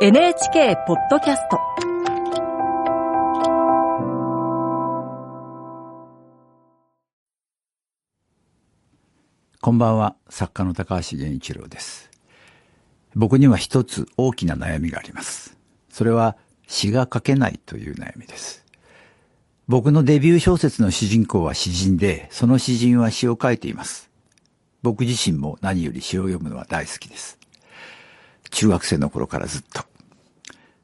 NHK ポッドキャストこんばんは、作家の高橋源一郎です。僕には一つ大きな悩みがあります。それは詩が書けないという悩みです。僕のデビュー小説の主人公は詩人で、その詩人は詩を書いています。僕自身も何より詩を読むのは大好きです。中学生の頃からずっと。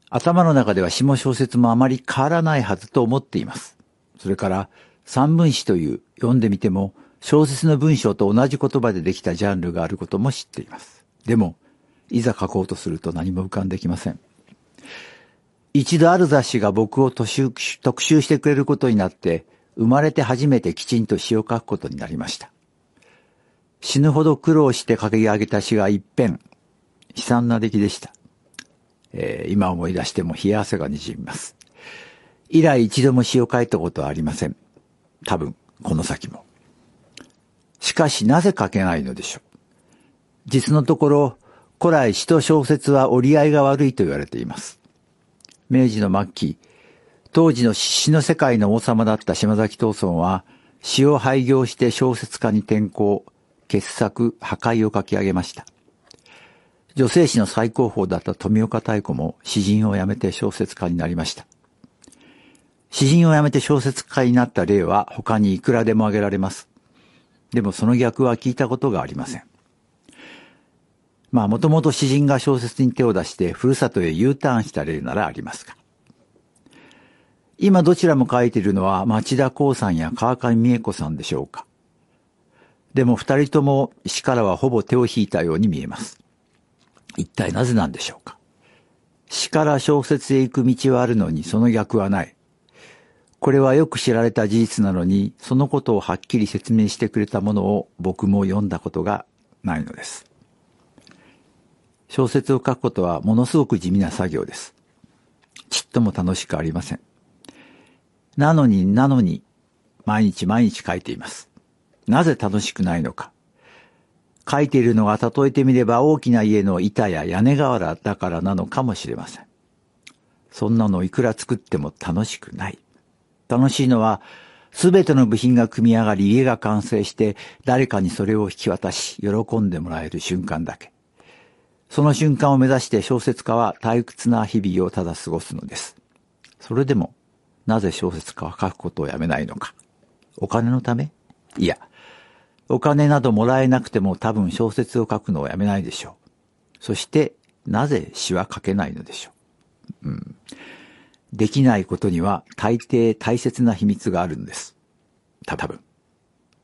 頭の中では詩も小説もあまり変わらないはずと思っています。それから三分詩という読んでみても小説の文章と同じ言葉でできたジャンルがあることも知っています。でも、いざ書こうとすると何も浮かんできません。一度ある雑誌が僕を特集特集してくれることになって、生まれて初めてきちんと詩を書くことになりました。死ぬほど苦労して書き上げた詩が一変、悲惨な出来でした。えー今思い出しても冷や汗が滲みます。以来一度も詩を書いたことはありません。多分、この先も。しかしなぜ書けないのでしょう。実のところ、古来詩と小説は折り合いが悪いと言われています。明治の末期、当時の詩の世界の王様だった島崎藤村は、詩を廃業して小説家に転向、傑作、破壊を書き上げました。女性誌の最高峰だった富岡太子も詩人を辞めて小説家になりました。詩人を辞めて小説家になった例は他にいくらでも挙げられます。でもその逆は聞いたことがありません。まあもともと詩人が小説に手を出してふるさとへ U ターンした例ならありますが。今どちらも書いているのは町田光さんや川上美恵子さんでしょうか。でも二人とも詩からはほぼ手を引いたように見えます。一体なぜなんでしょうか？詩から小説へ行く道はあるのにその逆はない。これはよく知られた事実なのに、そのことをはっきり説明してくれたものを僕も読んだことがないのです。小説を書くことはものすごく地味な作業です。ちっとも楽しくありません。なのになのに、毎日毎日書いています。なぜ楽しくないのか。書いているのが例えてみれば大きな家の板や屋根瓦だからなのかもしれません。そんなのいくら作っても楽しくない。楽しいのは、すべての部品が組み上がり家が完成して誰かにそれを引き渡し喜んでもらえる瞬間だけ。その瞬間を目指して小説家は退屈な日々をただ過ごすのです。それでも、なぜ小説家は書くことをやめないのか。お金のため？いや、お金などもらえなくても多分小説を書くのをやめないでしょう。そして、なぜ詩は書けないのでしょう。うん。できないことには大抵大切な秘密があるんです。た多分。